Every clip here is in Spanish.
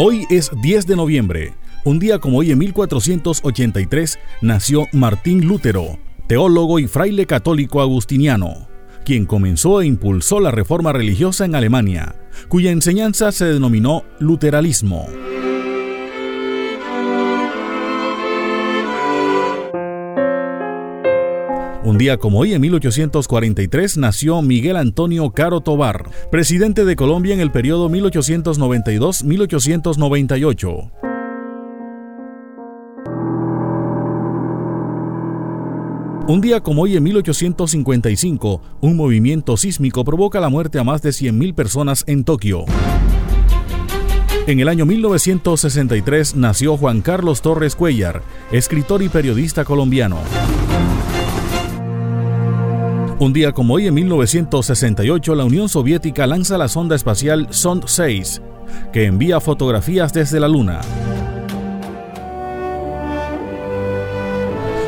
Hoy es 10 de noviembre. Un día como hoy en 1483 nació Martín Lutero, teólogo y fraile católico agustiniano, quien comenzó e impulsó la reforma religiosa en Alemania, cuya enseñanza se denominó luteralismo. Un día como hoy, en 1843, nació Miguel Antonio Caro Tobar, presidente de Colombia en el periodo 1892-1898. Un día como hoy en 1855, un movimiento sísmico provoca la muerte a más de 100.000 personas en Tokio. En el año 1963 nació Juan Carlos Torres Cuellar, escritor y periodista colombiano. Un día como hoy, en 1968, la Unión Soviética lanza la sonda espacial Sond 6, que envía fotografías desde la Luna.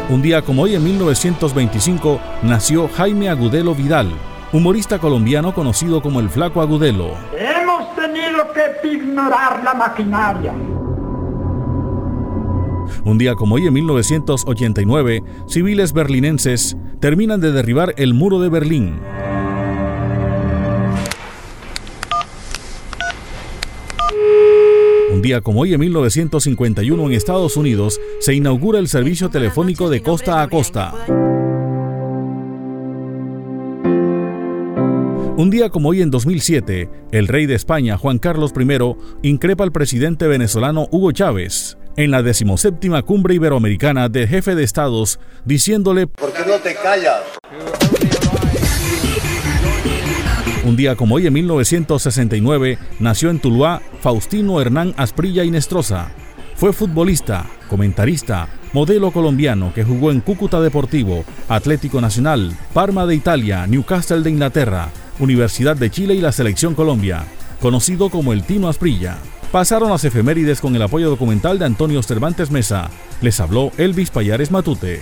Un día como hoy, en 1925, nació Jaime Agudelo Vidal, humorista colombiano conocido como el Flaco Agudelo. Hemos tenido que ignorar la maquinaria. Un día como hoy, en 1989, civiles berlinenses terminan de derribar el muro de Berlín. Un día como hoy, en 1951, en Estados Unidos, se inaugura el servicio telefónico de costa a costa. Un día como hoy en 2007, el rey de España, Juan Carlos I, increpa al presidente venezolano Hugo Chávez en la decimoséptima cumbre iberoamericana del jefe de estados, diciéndole ¿Por qué no te callas? Un día como hoy en 1969 nació en Tuluá Faustino Hernán Asprilla Inestrosa. Fue futbolista, comentarista, modelo colombiano que jugó en Cúcuta Deportivo, Atlético Nacional, Parma de Italia, Newcastle de Inglaterra, Universidad de Chile y la Selección Colombia, conocido como el Tino Asprilla. Pasaron las efemérides con el apoyo documental de Antonio Cervantes Mesa. Les habló Elvis Payares Matute.